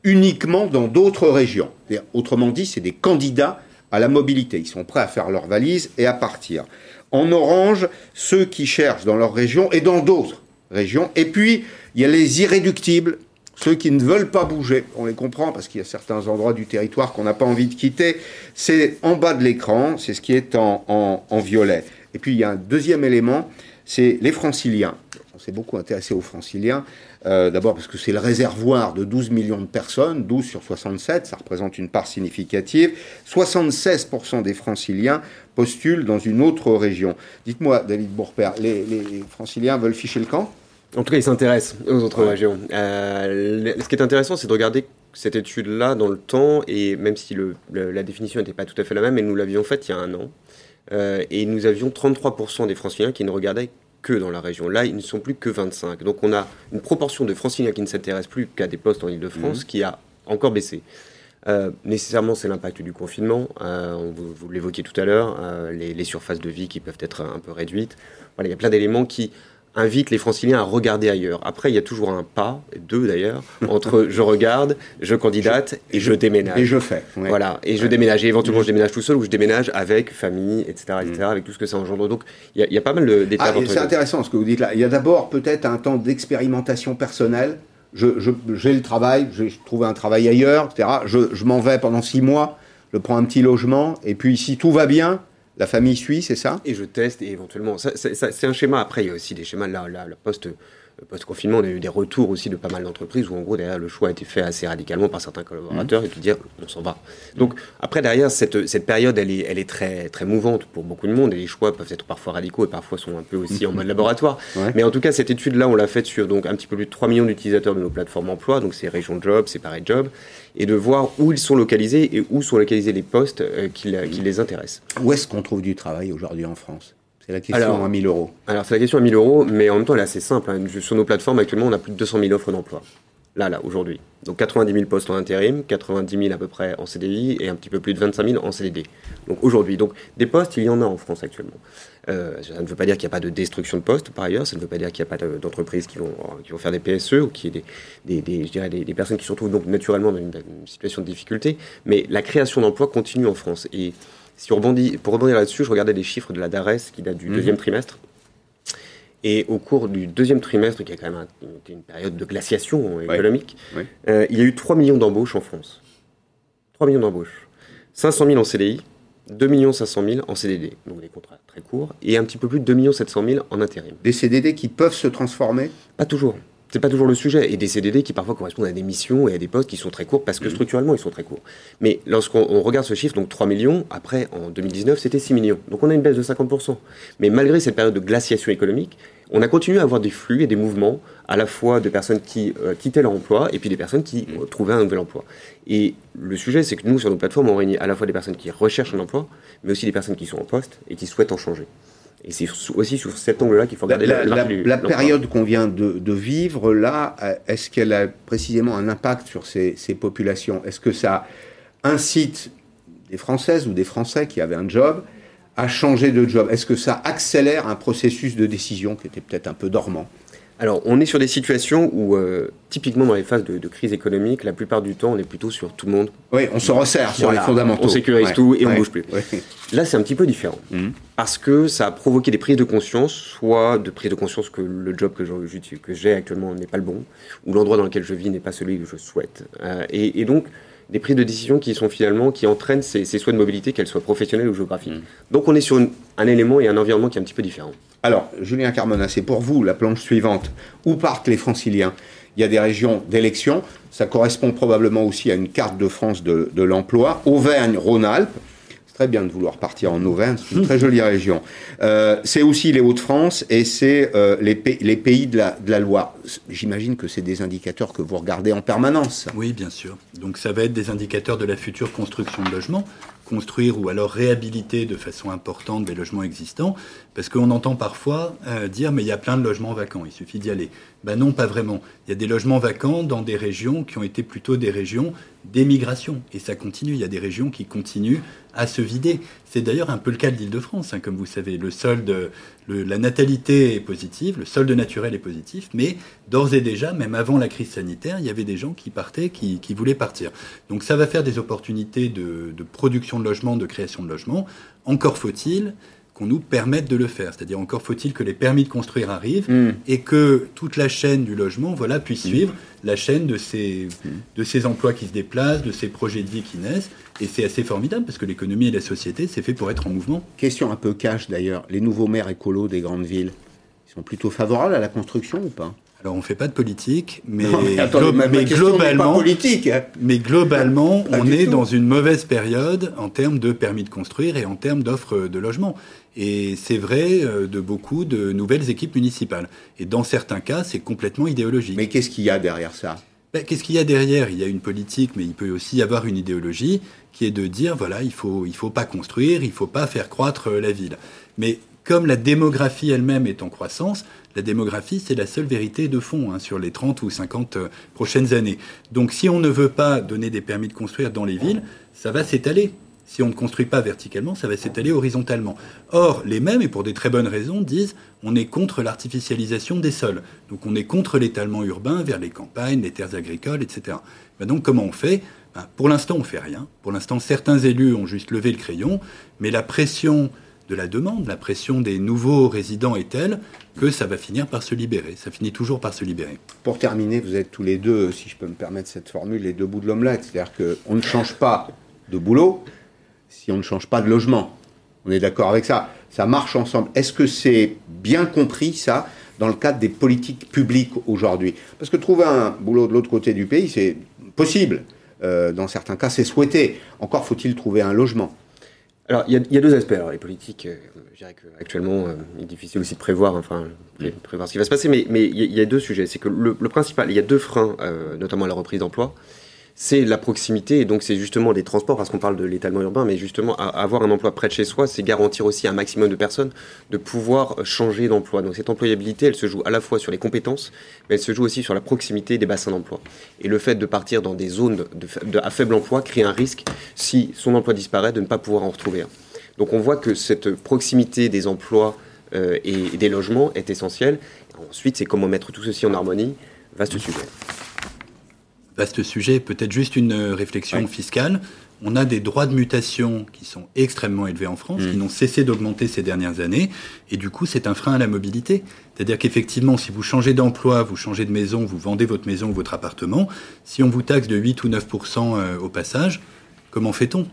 Speaker 1: uniquement dans d'autres régions. Autrement dit, c'est des candidats à la mobilité. Ils sont prêts à faire leurs valises et à partir. En orange, ceux qui cherchent dans leur région et dans d'autres régions. Et puis, il y a les irréductibles, ceux qui ne veulent pas bouger. On les comprend parce qu'il y a certains endroits du territoire qu'on n'a pas envie de quitter. C'est en bas de l'écran, c'est ce qui est en, en violet. Et puis, il y a un deuxième élément, c'est les franciliens. On s'est beaucoup intéressé aux franciliens. Euh, d'abord parce que c'est le réservoir de 12 millions de personnes, 12 sur 67, ça représente une part significative. 76% des franciliens postulent dans une autre région. Dites-moi, David Bourpère, les, franciliens veulent ficher le camp?
Speaker 16: En tout cas, ils s'intéressent aux autres régions. Euh, ce qui est intéressant, c'est de regarder cette étude-là dans le temps, et même si la définition n'était pas tout à fait la même, mais nous l'avions faite il y a un an. Euh, et nous avions 33% des franciliens qui ne regardaient que dans la région. Là, ils ne sont plus que 25. Donc on a une proportion de franciliens qui ne s'intéressent plus qu'à des postes en Ile-de-France mmh. qui a encore baissé. Euh, nécessairement, c'est l'impact du confinement. Euh, vous, vous l'évoquiez tout à l'heure, euh, les, les, surfaces de vie qui peuvent être un peu réduites. Voilà, il y a plein d'éléments qui invite les franciliens à regarder ailleurs. Après, il y a toujours un pas, deux d'ailleurs, entre je regarde, je candidate et je déménage.
Speaker 1: Et je fais.
Speaker 16: Voilà, et je déménage. Et éventuellement, je déménage tout seul ou je déménage avec famille, etc., etc., mm. avec tout ce que ça engendre. Donc, il y, a pas mal d'étapes.
Speaker 1: Ah, c'est intéressant ce que vous dites là. Il y a d'abord peut-être un temps d'expérimentation personnelle. J'ai je, le travail, j'ai trouvé un travail ailleurs, etc. Je, je m'en vais pendant six mois, je prends un petit logement, et puis si tout va bien, la famille suit, c'est ça?
Speaker 16: Et je teste et éventuellement. C'est un schéma. Après, il y a aussi des schémas. Là, là, la poste post-confinement, on a eu des retours aussi de pas mal d'entreprises où, en gros, derrière, le choix a été fait assez radicalement par certains collaborateurs et de dire, on s'en va. Donc, après, derrière, cette, cette période, elle est, elle est très, très mouvante pour beaucoup de monde et les choix peuvent être parfois radicaux et parfois sont un peu aussi en mode laboratoire. Mais en tout cas, cette étude-là, on l'a faite sur donc, un petit peu plus de 3 millions d'utilisateurs de nos plateformes emploi, donc c'est Région Job, c'est Pareil Job, et de voir où ils sont localisés et où sont localisés les postes euh, qui, qui les intéressent.
Speaker 1: Où est-ce qu'on trouve du travail aujourd'hui en France? C'est la question à 1000 euros.
Speaker 16: Alors, c'est la question à 1000 euros, mais en même temps, elle est assez simple. Hein. Sur nos plateformes, actuellement, on a plus de 200 000 offres d'emploi. Là, là, aujourd'hui. Donc 90 000 postes en intérim, 90 000 à peu près en CDI et un petit peu plus de 25 000 en CDD. Donc aujourd'hui, donc des postes, il y en a en France actuellement. Euh, ça ne veut pas dire qu'il n'y a pas de destruction de postes par ailleurs, ça ne veut pas dire qu'il n'y a pas d'entreprises qui vont, qui vont faire des PSE ou qui des, des, des, je dirais des, personnes qui se retrouvent donc naturellement dans une, une situation de difficulté. Mais la création d'emplois continue en France. Et si on rebondit, pour rebondir là-dessus, je regardais les chiffres de la DARES qui datent du mhm. deuxième trimestre. Et au cours du deuxième trimestre, qui a quand même été une période de glaciation économique, euh, il y a eu 3 millions d'embauches en France. 3 millions d'embauches. 500 000 en CDI, 2 500 000 en CDD, donc des contrats très courts, et un petit peu plus de 2 700 000 en intérim.
Speaker 1: Des CDD qui peuvent se transformer?
Speaker 16: Pas toujours c'est pas toujours le sujet. Et des CDD qui parfois correspondent à des missions et à des postes qui sont très courts parce que mmh. structurellement ils sont très courts. Mais lorsqu'on regarde ce chiffre, donc 3 millions, après en 2019 c'était 6 millions. Donc on a une baisse de 50%. Mais malgré cette période de glaciation économique, on a continué à avoir des flux et des mouvements à la fois de personnes qui euh, quittaient leur emploi et puis des personnes qui mmh. trouvaient un nouvel emploi. Et le sujet, c'est que nous, sur nos plateformes, on réunit à la fois des personnes qui recherchent un emploi, mais aussi des personnes qui sont en poste et qui souhaitent en changer. Et c'est aussi sur cet angle-là qu'il faut regarder
Speaker 1: la, la, période qu'on vient de, vivre, là, euh, est-ce qu'elle a précisément un impact sur ces, populations? Est-ce que ça incite des Françaises ou des Français qui avaient un job à changer de job? Est-ce que ça accélère un processus de décision qui était peut-être un peu dormant?
Speaker 16: Alors, on est sur des situations où, euh, typiquement dans les phases de, crise économique, la plupart du temps, on est plutôt sur tout le monde.
Speaker 1: Oui, on se resserre sur les fondamentaux.
Speaker 16: On sécurise tout et on on bouge plus. Là, c'est un petit peu différent. Mmh. Parce que ça a provoqué des prises de conscience, soit de prise de conscience que le job que j'ai actuellement n'est pas le bon, ou l'endroit dans lequel je vis n'est pas celui que je souhaite. Euh, et, donc, des prises de décision qui sont finalement, qui entraînent ces, souhaits de mobilité, qu'elles soient professionnelles ou géographiques. Mmh. Donc, on est sur un élément et un environnement qui est un petit peu différent.
Speaker 1: Alors, Julien Carmona, c'est pour vous la planche suivante. Où partent les franciliens? Il y a des régions d'élection. Ça correspond probablement aussi à une carte de France de, l'emploi. Auvergne-Rhône-Alpes. C'est très bien de vouloir partir en Auvergne, c'est une très jolie région. Euh, c'est aussi les Hauts-de-France et c'est euh, les, pays de la, de la Loire. J'imagine que c'est des indicateurs que vous regardez en permanence.
Speaker 2: Oui, bien sûr. Donc ça va être des indicateurs de la future construction de logements construire ou alors réhabiliter de façon importante des logements existants, parce qu'on entend parfois euh, dire mais il y a plein de logements vacants, il suffit d'y aller. Ben non, pas vraiment. Il y a des logements vacants dans des régions qui ont été plutôt des régions d'émigration, et ça continue. Il y a des régions qui continuent à se vider. C'est d'ailleurs un peu le cas de l'Île-de-France, hein, comme vous savez. Le solde, la natalité est positive, le solde naturel est positif, mais d'ores et déjà, même avant la crise sanitaire, il y avait des gens qui partaient, qui, voulaient partir. Donc ça va faire des opportunités de, de production de logements, de création de logements. Encore faut-il qu'on nous permette de le faire. C'est-à-dire encore faut-il que les permis de construire arrivent hmm. et que toute la chaîne du logement voilà, puisse hmm. suivre la chaîne de ces, hmm. de ces emplois qui se déplacent, de ces projets de vie qui naissent. Et c'est assez formidable parce que l'économie et la société, c'est fait pour être en mouvement.
Speaker 1: Question un peu cash d'ailleurs. Les nouveaux maires écolos des grandes villes, ils sont plutôt favorables à la construction ou pas?
Speaker 2: Alors on ne fait pas de politique, mais, globalement,
Speaker 1: politique, hein.
Speaker 2: mais globalement, on est dans une mauvaise période en termes de permis de construire et en termes d'offres de logement. Et c'est vrai euh, de beaucoup de nouvelles équipes municipales. Et dans certains cas, c'est complètement idéologique.
Speaker 1: Mais qu'est-ce qu'il y a derrière ça?
Speaker 2: Ben, Qu'est-ce qu'il y a derrière? Il y a une politique, mais il peut aussi y avoir une idéologie qui est de dire voilà, il faut il faut pas construire, il faut pas faire croître la ville. Mais comme la démographie elle-même est en croissance, la démographie, c'est la seule vérité de fond hein, sur les 30 ou 50 euh, prochaines années. Donc si on ne veut pas donner des permis de construire dans les villes, ça va s'étaler. Si on ne construit pas verticalement, ça va s'étaler horizontalement. Or, les mêmes, et pour des très bonnes raisons, disent on est contre l'artificialisation des sols. Donc on est contre l'étalement urbain vers les campagnes, les terres agricoles, etc. Ben donc comment on fait? Ben, Pour l'instant, on fait rien. Pour l'instant, certains élus ont juste levé le crayon, mais la pression de la demande, la pression des nouveaux résidents est telle que ça va finir par se libérer. Ça finit toujours par se libérer.
Speaker 1: Pour terminer, vous êtes tous les deux, si je peux me permettre cette formule, les deux bouts de l'omelette. C'est-à-dire qu'on ne change pas de boulot si on ne change pas de logement. On est d'accord avec ça. Ça marche ensemble. Est-ce que c'est bien compris, ça, dans le cadre des politiques publiques aujourd'hui? Parce que trouver un boulot de l'autre côté du pays, c'est possible. Euh, dans certains cas, c'est souhaité. Encore faut-il trouver un logement.
Speaker 16: Alors, il y, a deux aspects. Alors, les politiques, euh, je dirais qu'actuellement, euh, il est difficile aussi de prévoir, enfin, de prévoir ce qui va se passer, mais il y, a deux sujets. C'est que le, principal, il y a deux freins, euh, notamment à la reprise d'emploi c'est la proximité, et donc c'est justement les transports, parce qu'on parle de l'étalement urbain, mais justement avoir un emploi près de chez soi, c'est garantir aussi un maximum de personnes de pouvoir changer d'emploi. Donc cette employabilité, elle se joue à la fois sur les compétences, mais elle se joue aussi sur la proximité des bassins d'emploi. Et le fait de partir dans des zones à faible emploi crée un risque, si son emploi disparaît, de ne pas pouvoir en retrouver un. Donc on voit que cette proximité des emplois euh, et des logements est essentielle. Ensuite, c'est comment mettre tout ceci en harmonie. Vaste sujet
Speaker 2: vaste sujet, peut-être juste une euh, réflexion fiscale. On a des droits de mutation qui sont extrêmement élevés en France, qui mm. n'ont cessé d'augmenter ces dernières années, et du coup c'est un frein à la mobilité. C'est-à-dire qu'effectivement, si vous changez d'emploi, vous changez de maison, vous vendez votre maison ou votre appartement, si on vous taxe de 8 ou 9% euh, au passage, comment fait-on?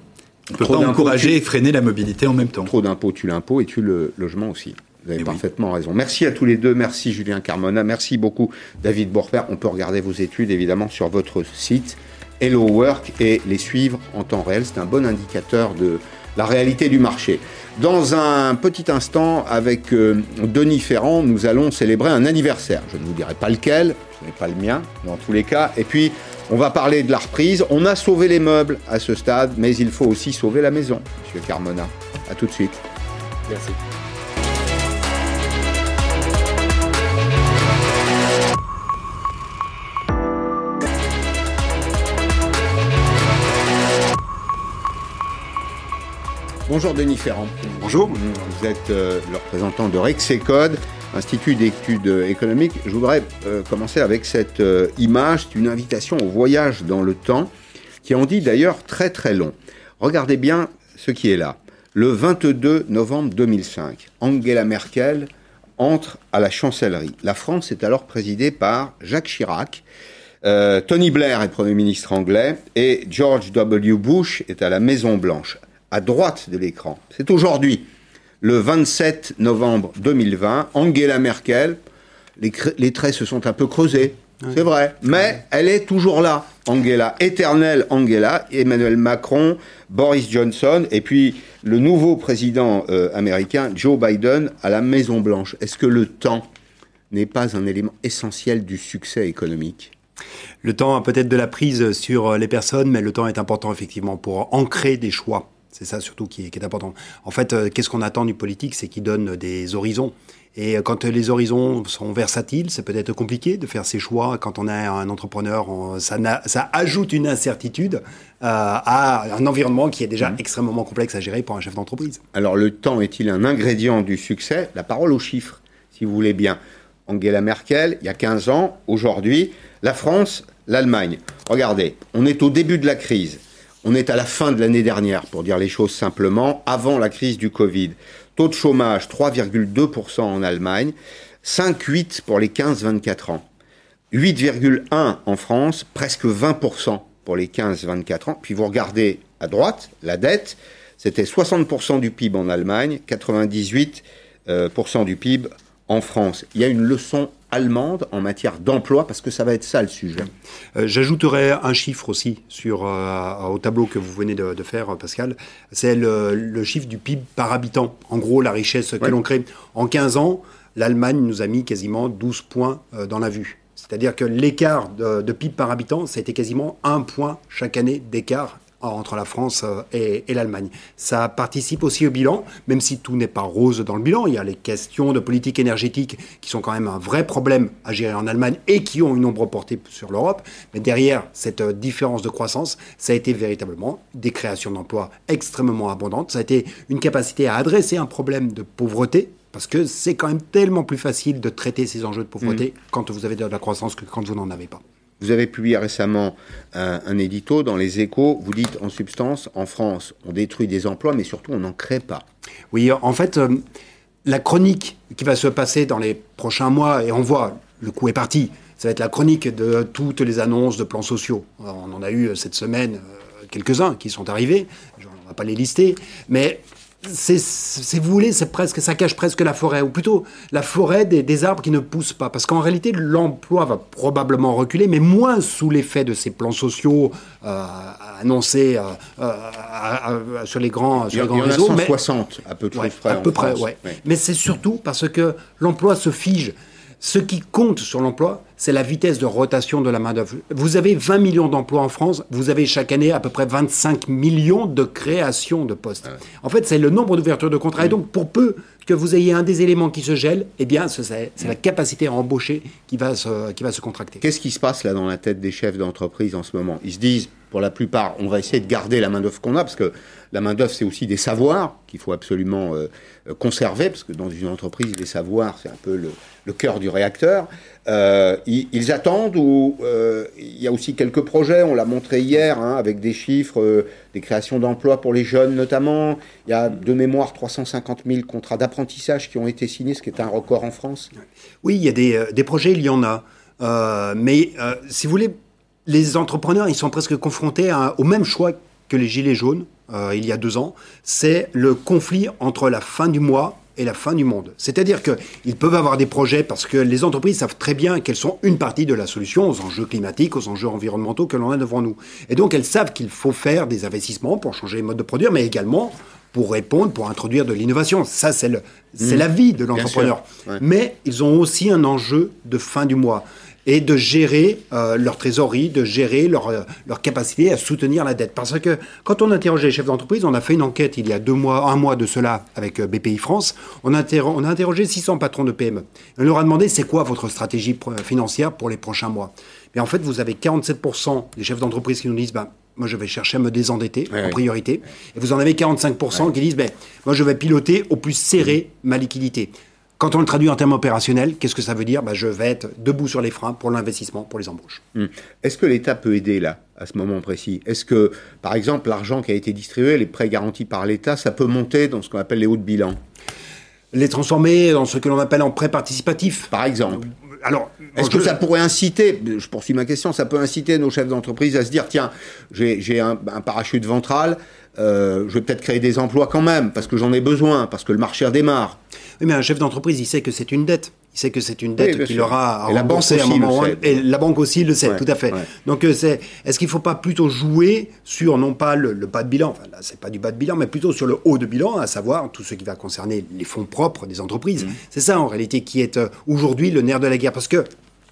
Speaker 2: On ne peut pas encourager et freiner la mobilité en même temps.
Speaker 1: Trop d'impôts tue l'impôt et tue le logement aussi. Vous avez parfaitement raison. Merci à tous les deux. Merci Julien Carmona. Merci beaucoup David Borfer. On peut regarder vos études évidemment sur votre site Hello Work et les suivre en temps réel. C'est un bon indicateur de la réalité du marché. Dans un petit instant, avec euh, Denis Ferrand, nous allons célébrer un anniversaire. Je ne vous dirai pas lequel, ce n'est pas le mien, dans tous les cas. Et puis, on va parler de la reprise. On a sauvé les meubles à ce stade, mais il faut aussi sauver la maison, Monsieur Carmona. À tout de suite.
Speaker 16: Merci.
Speaker 1: Bonjour Denis Ferrand.
Speaker 11: Bonjour.
Speaker 1: Vous êtes euh, le représentant de Rexecode, Institut d'études économiques. Je voudrais euh, commencer avec cette euh, image, une invitation au voyage dans le temps, qui en dit d'ailleurs très très long. Regardez bien ce qui est là. Le 22 novembre 2005, Angela Merkel entre à la chancellerie. La France est alors présidée par Jacques Chirac. Tony Blair est Premier ministre anglais et George W. Bush est à la Maison Blanche à droite de l'écran. C'est aujourd'hui, le 27 novembre 2020. Angela Merkel, les, traits se sont un peu creusés, c'est vrai, mais elle est toujours là. Angela, éternelle Angela, Emmanuel Macron, Boris Johnson, et puis le nouveau président euh, américain, Joe Biden, à la Maison Blanche. Est-ce que le temps n'est pas un élément essentiel du succès économique?
Speaker 11: Le temps a peut-être de la prise sur les personnes, mais le temps est important effectivement pour ancrer des choix. C'est ça surtout qui est, important. En fait, euh, qu'est-ce qu'on attend du politique C'est qu'il donne des horizons. Et euh, quand les horizons sont versatiles, c'est peut-être compliqué de faire ses choix. Quand on est un entrepreneur, ça, ça, ajoute une incertitude euh, à un environnement qui est déjà mmh. extrêmement complexe à gérer pour un chef d'entreprise.
Speaker 1: Alors le temps est-il un ingrédient du succès? La parole aux chiffres, si vous voulez bien. Angela Merkel, il y a 15 ans, aujourd'hui, la France, l'Allemagne. Regardez, on est au début de la crise. On est à la fin de l'année dernière, pour dire les choses simplement, avant la crise du Covid. Taux de chômage 3,2% en Allemagne, 5,8% pour les 15-24 ans, 8,1% en France, presque 20% pour les 15-24 ans. Puis vous regardez à droite, la dette, c'était 60% du PIB en Allemagne, 98% euh, du PIB en France. Il y a une leçon allemande en matière d'emploi Parce que ça va être ça le sujet.
Speaker 11: Euh, j'ajouterais un chiffre aussi sur, euh, au tableau que vous venez de, faire, Pascal. C'est le, chiffre du PIB par habitant. En gros, la richesse que l'on crée. En 15 ans, l'Allemagne nous a mis quasiment 12 points euh, dans la vue. C'est-à-dire que l'écart de, PIB par habitant, ça a été quasiment un point chaque année d'écart entre la France euh, et, et l'Allemagne. Ça participe aussi au bilan, même si tout n'est pas rose dans le bilan. Il y a les questions de politique énergétique qui sont quand même un vrai problème à gérer en Allemagne et qui ont une ombre portée sur l'Europe. Mais derrière cette euh, différence de croissance, ça a été véritablement des créations d'emplois extrêmement abondantes. Ça a été une capacité à adresser un problème de pauvreté parce que c'est quand même tellement plus facile de traiter ces enjeux de pauvreté
Speaker 1: Mm.
Speaker 11: quand vous avez de la croissance que quand vous n'en avez pas.
Speaker 1: Vous avez publié récemment un, édito dans les échos. Vous dites en substance, en France, on détruit des emplois, mais surtout on n'en crée pas.
Speaker 11: Oui, en fait, euh, la chronique qui va se passer dans les prochains mois, et on voit, le coup est parti, ça va être la chronique de toutes les annonces de plans sociaux. On en a eu euh, cette semaine euh, quelques-uns qui sont arrivés, on ne va pas les lister, mais c'est, si vous voulez, c'est presque, ça cache presque la forêt, ou plutôt la forêt des, des arbres qui ne poussent pas. Parce qu'en réalité, l'emploi va probablement reculer, mais moins sous l'effet de ces plans sociaux euh, annoncés euh, euh, sur les grands,
Speaker 1: Il y,
Speaker 11: sur
Speaker 1: en
Speaker 11: les
Speaker 1: a
Speaker 11: grands réseaux. mais-
Speaker 1: 160 à peu
Speaker 11: Ouais,
Speaker 1: près.
Speaker 11: à peu près,
Speaker 1: France.
Speaker 11: ouais.
Speaker 1: Ouais.
Speaker 11: Mais c'est surtout parce que l'emploi se fige. Ce qui compte sur l'emploi, c'est la vitesse de rotation de la main-d'œuvre. Vous avez 20 millions d'emplois en France, vous avez chaque année à peu près 25 millions de créations de postes. En fait, c'est le nombre d'ouvertures de contrats. Et donc, pour peu que vous ayez un des éléments qui se gèle, eh bien, ce- c'est c'est la capacité à embaucher qui va se, qui va se contracter.
Speaker 1: Qu'est-ce qui se passe là dans la tête des chefs d'entreprise en ce moment? Ils se disent, pour la plupart, on va essayer de garder la main-d'œuvre qu'on a, parce que la main-d'œuvre, c'est aussi des savoirs qu'il faut absolument euh, euh, conserver, parce que dans une entreprise, les savoirs, c'est un peu le, cœur du réacteur. Euh, ils, attendent ou il y a aussi quelques projets, on l'a montré hier, hein, avec des chiffres, des créations d'emplois pour les jeunes notamment. Il y a de mémoire 350 000 contrats d'apprentissage qui ont été signés, ce qui est un record en France.
Speaker 11: Oui, il y a des, projets, il y en a. Mais si vous voulez, les entrepreneurs, ils sont presque confrontés au même choix que les Gilets jaunes euh, il y a deux ans. C'est le conflit entre la fin du mois et la fin du monde. C'est-à-dire qu'ils peuvent avoir des projets parce que les entreprises savent très bien qu'elles sont une partie de la solution aux enjeux climatiques, aux enjeux environnementaux que l'on a devant nous. Et donc elles savent qu'il faut faire des investissements pour changer les modes de produire, mais également pour répondre, pour introduire de l'innovation. Ça, c'est
Speaker 1: Mmh.
Speaker 11: la vie de l'entrepreneur.
Speaker 1: ouais.
Speaker 11: Mais ils ont aussi un enjeu de fin du mois et de gérer euh, leur trésorerie, de gérer leur, euh, leur capacité à soutenir la dette. Parce que quand on interrogeait les chefs d'entreprise, on a fait une enquête il y a deux mois, un mois de cela avec euh, BPI France, on a, interro- on a interrogé 600 patrons de PME. On leur a demandé c'est quoi votre stratégie financière pour les prochains mois? Et en fait, vous avez 47% des chefs d'entreprise qui nous disent bah, moi je vais chercher à me désendetter en priorité. Et vous en avez 45% qui disent ben, moi je vais piloter au plus serré ma liquidité. Quand on le traduit en termes opérationnels, qu'est-ce que ça veut dire Ben, Je vais être debout sur les freins pour l'investissement, pour les embauches.
Speaker 1: Hmm. Est-ce que l'État peut aider là, à ce moment précis? Est-ce que, par exemple, l'argent qui a été distribué, les prêts garantis par l'État, ça peut monter dans ce qu'on appelle les hauts de bilan?
Speaker 11: Les transformer dans ce que l'on appelle en prêt participatif
Speaker 1: Par exemple.
Speaker 11: Alors,
Speaker 1: Est-ce que ça pourrait inciter, je poursuis ma question, ça peut inciter nos chefs d'entreprise à se dire, tiens, j'ai j'ai un, un parachute ventral, euh, je vais peut-être créer des emplois quand même, parce que j'en ai besoin, parce que le marché redémarre.
Speaker 11: Oui, mais un chef d'entreprise, il sait que c'est une dette. Il sait que c'est une dette qu'il aura à
Speaker 1: Et la banque
Speaker 11: rembourser à un
Speaker 1: aussi
Speaker 11: moment
Speaker 1: sait.
Speaker 11: Et la banque aussi le sait,
Speaker 1: Ouais,
Speaker 11: tout à fait.
Speaker 1: ouais.
Speaker 11: Donc, euh, c'est, est-ce qu'il ne faut pas plutôt jouer sur, non pas le, le bas de bilan, enfin là, c'est pas du bas de bilan, mais plutôt sur le haut de bilan, à savoir tout ce qui va concerner les fonds propres des entreprises.
Speaker 1: Mmh.
Speaker 11: C'est ça, en réalité, qui est euh, aujourd'hui le nerf de la guerre. Parce que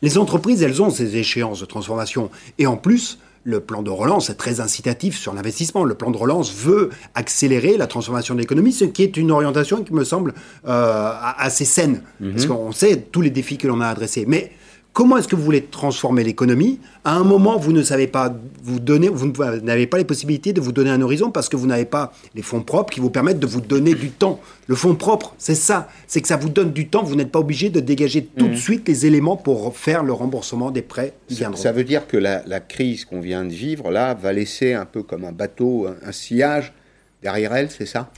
Speaker 11: les entreprises, elles ont ces échéances de transformation. Et en plus, le plan de relance est très incitatif sur l'investissement. Le plan de relance veut accélérer la transformation de l'économie, ce qui est une orientation qui me semble euh, assez saine. Parce qu'on sait tous les défis que l'on a adressés. Mais comment est-ce que vous voulez transformer l'économie À un moment, vous ne savez pas vous donner, vous n'avez pas les possibilités de vous donner un horizon parce que vous n'avez pas les fonds propres qui vous permettent de vous donner du temps. Le fonds propre, c'est ça. C'est que ça vous donne du temps. Vous n'êtes pas obligé de dégager tout de
Speaker 1: Mhm.
Speaker 11: suite les éléments pour faire le remboursement des prêts
Speaker 1: Ça,
Speaker 11: viendront.
Speaker 1: ça veut dire que la, la crise qu'on vient de vivre, là, va laisser un peu comme un bateau, un, un sillage derrière elle, c'est ça?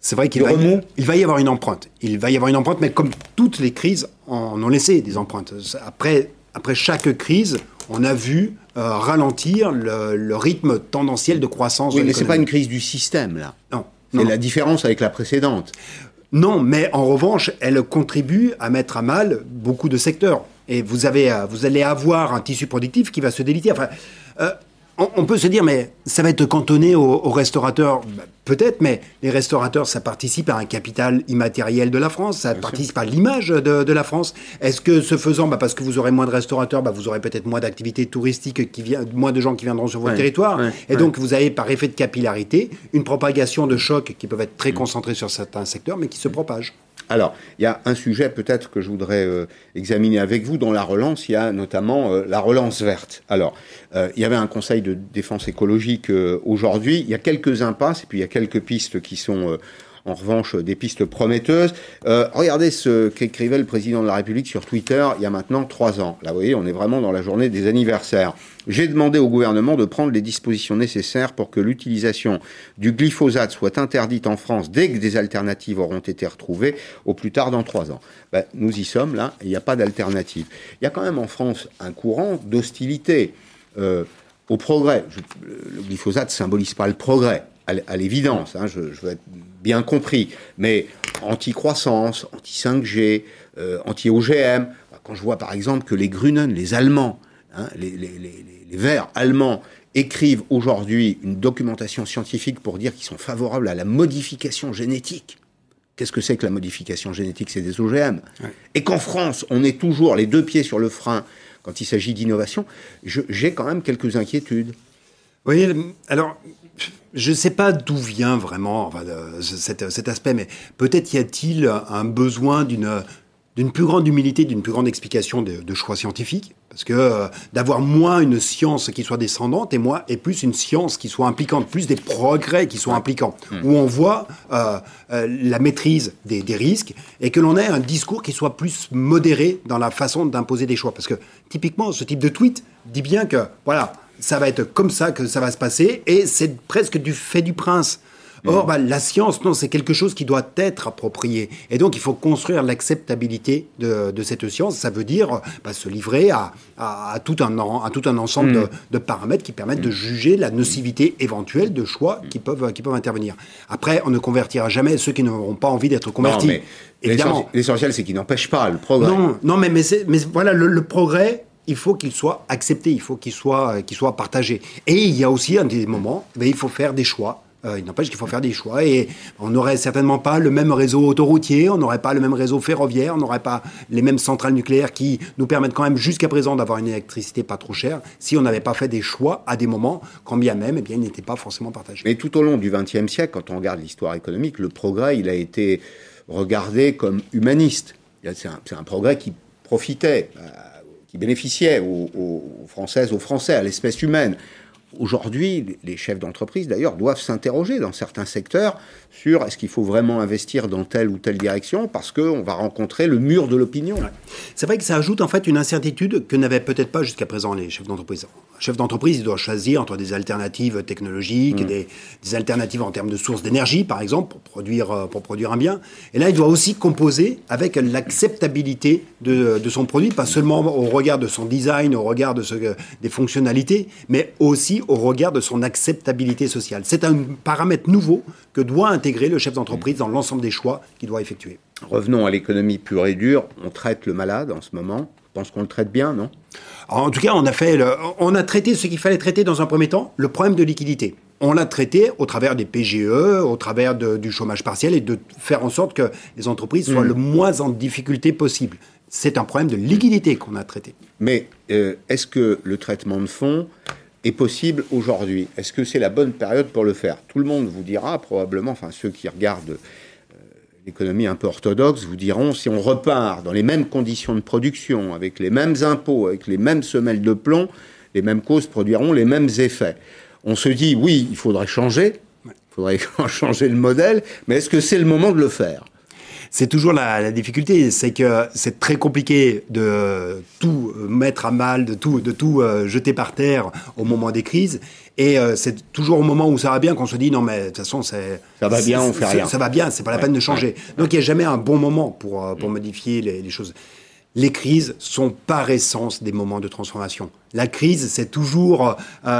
Speaker 11: C'est vrai qu'il va, y-
Speaker 1: remous
Speaker 11: il va y avoir une empreinte. Il va y avoir une empreinte, mais comme toutes les crises en ont laissé des empreintes. Après, après chaque crise, on a vu euh, ralentir le, le rythme tendanciel de croissance.
Speaker 1: Oui,
Speaker 11: de
Speaker 1: mais c'est pas
Speaker 11: l'économie.
Speaker 1: une crise du système, là.
Speaker 11: Non.
Speaker 1: C'est la différence avec la précédente.
Speaker 11: Non, mais en revanche, elle contribue à mettre à mal beaucoup de secteurs. Et vous, avez, euh, vous allez avoir un tissu productif qui va se déliter. Enfin, euh, on, peut se dire, mais ça va être cantonné aux, restaurateurs. Bah, peut-être, mais les restaurateurs, ça participe à un capital immatériel de la France, ça participe à l'image de, la France. Est-ce que ce faisant, bah, parce que vous aurez moins de restaurateurs, bah, vous aurez peut-être moins d'activités touristiques, qui vient, moins de gens qui viendront sur votre territoire, et donc vous avez par effet de capillarité une propagation de chocs qui peuvent être très concentrés sur certains secteurs, mais qui se propagent.
Speaker 1: Alors, il y a un sujet peut-être que je voudrais euh, examiner avec vous dans la relance. Il y a notamment euh, la relance verte. Alors, euh, il y avait un conseil de défense écologique aujourd'hui. Il y a quelques impasses et puis il y a quelques pistes qui sont en revanche des pistes prometteuses. Euh, regardez ce qu'écrivait le président de la République sur Twitter il y a maintenant trois ans. Là, vous voyez, on est vraiment dans la journée des anniversaires. J'ai demandé au gouvernement de prendre les dispositions nécessaires pour que l'utilisation du glyphosate soit interdite en France dès que des alternatives auront été retrouvées, au plus tard dans trois ans. Ben, nous y sommes là, il n'y a pas d'alternative. Il y a quand même en France un courant d'hostilité euh, au progrès. le glyphosate symbolise pas le progrès à l'évidence, hein, je, veux être bien compris, mais anti-croissance, anti-5G, euh, anti-OGM. Quand je vois par exemple que les Grünen, les Allemands, hein, les, Verts allemands, écrivent aujourd'hui une documentation scientifique pour dire qu'ils sont favorables à la modification génétique. Qu'est-ce que c'est que la modification génétique? C'est des OGM. Et qu'en France, on est toujours les deux pieds sur le frein quand il s'agit d'innovation, j'ai quand même quelques inquiétudes.
Speaker 11: Oui, alors je ne sais pas d'où vient vraiment cet, aspect, mais peut-être y a-t-il un besoin d'une d'une plus grande humilité, d'une plus grande explication de, choix scientifiques, parce que euh, d'avoir moins une science qui soit descendante et moins et plus une science qui soit impliquante, plus des progrès qui soient impliquants, mmh. où on voit euh, euh, la maîtrise des, des, risques et que l'on ait un discours qui soit plus modéré dans la façon d'imposer des choix, parce que typiquement ce type de tweet dit bien que voilà ça va être comme ça que ça va se passer, et c'est presque du fait du prince. Or, bah, la science, non, c'est quelque chose qui doit être approprié. Et donc, il faut construire l'acceptabilité de, cette science. Ça veut dire bah, se livrer à, tout un, à tout un ensemble mm. de, paramètres qui permettent de mm. juger la nocivité éventuelle de choix qui peuvent, qui peuvent intervenir. Après, on ne convertira jamais ceux qui n'auront pas envie d'être convertis.
Speaker 1: L'essentiel, c'est qu'il n'empêche pas le progrès.
Speaker 11: Non, non mais, mais, mais voilà, le progrès, il faut qu'il soit accepté, il faut qu'il soit, euh, qu'il soit partagé. Et il y a aussi un des moments, mais ben, il faut faire des choix. Euh, il n'empêche qu'il faut faire des choix et on n'aurait certainement pas le même réseau autoroutier, on n'aurait pas le même réseau ferroviaire, on n'aurait pas les mêmes centrales nucléaires qui nous permettent quand même jusqu'à présent d'avoir une électricité pas trop chère si on n'avait pas fait des choix à des moments, quand bien même, eh bien, ils n'étaient pas forcément partagés.
Speaker 1: Mais tout au long du XXe siècle, quand on regarde l'histoire économique, le progrès, il a été regardé comme humaniste. C'est un, un, progrès qui profitait qui bénéficiaient aux, aux Françaises, aux Français, à l'espèce humaine. Aujourd'hui, les chefs d'entreprise, d'ailleurs, doivent s'interroger dans certains secteurs sur est-ce qu'il faut vraiment investir dans telle ou telle direction parce qu'on va rencontrer le mur de l'opinion.
Speaker 11: C'est vrai que ça ajoute en fait une incertitude que n'avaient peut-être pas jusqu'à présent les chefs d'entreprise. Un chef d'entreprise, il doit choisir entre des alternatives technologiques, mm. des, des, alternatives en termes de sources d'énergie, par exemple, pour produire, euh, pour produire un bien. Et là, il doit aussi composer avec l'acceptabilité de, de, son produit, pas seulement au regard de son design, au regard de ce, des fonctionnalités, mais aussi au regard de son acceptabilité sociale. C'est un paramètre nouveau que doit intégrer le chef d'entreprise dans l'ensemble des choix qu'il doit effectuer.
Speaker 1: Revenons à l'économie pure et dure. On traite le malade en ce moment. Je pense qu'on le traite bien, non?
Speaker 11: En tout cas, on a, fait on a traité ce qu'il fallait traiter dans un premier temps, le problème de liquidité. On l'a traité au travers des PGE, au travers du chômage partiel et de faire en sorte que les entreprises soient hmm. le moins en difficulté possible. C'est un problème de liquidité qu'on a traité.
Speaker 1: Mais euh, est-ce que le traitement de fonds est possible aujourd'hui. Est-ce que c'est la bonne période pour le faire? Tout le monde vous dira probablement, enfin ceux qui regardent euh, l'économie un peu orthodoxe vous diront si on repart dans les mêmes conditions de production, avec les mêmes impôts, avec les mêmes semelles de plomb, les mêmes causes produiront les mêmes effets. On se dit oui, il faudrait changer, il faudrait changer le modèle, mais est-ce que c'est le moment de le faire?
Speaker 11: C'est toujours la, difficulté, c'est que c'est très compliqué de tout mettre à mal, de tout, de tout euh, jeter par terre au moment des crises. Et euh, c'est toujours au moment où ça va bien qu'on se dit non mais de toute façon c'est
Speaker 1: ça va bien, on fait rien.
Speaker 11: Ça va bien, c'est pas la peine de changer. Donc il n'y a jamais un bon moment pour euh, pour modifier les, les choses les crises sont par essence des moments de transformation. La crise, c'est toujours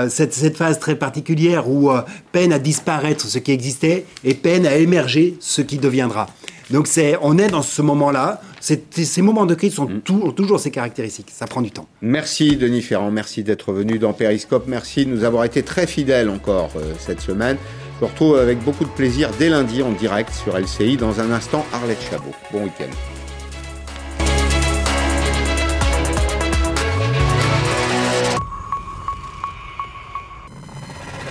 Speaker 11: cette, cette, phase très particulière où peine à disparaître ce qui existait et peine à émerger ce qui deviendra. Donc c'est, on est dans ce moment-là Ces moments de crise sont toujours, toujours ces caractéristiques. Ça prend du temps.
Speaker 1: Merci Denis Ferrand, merci d'être venu dans Periscope. Merci de nous avoir été très fidèles encore euh, cette semaine. Je vous retrouve avec beaucoup de plaisir dès lundi en direct sur LCI. Dans un instant, Arlette Chabot. Bon week-end.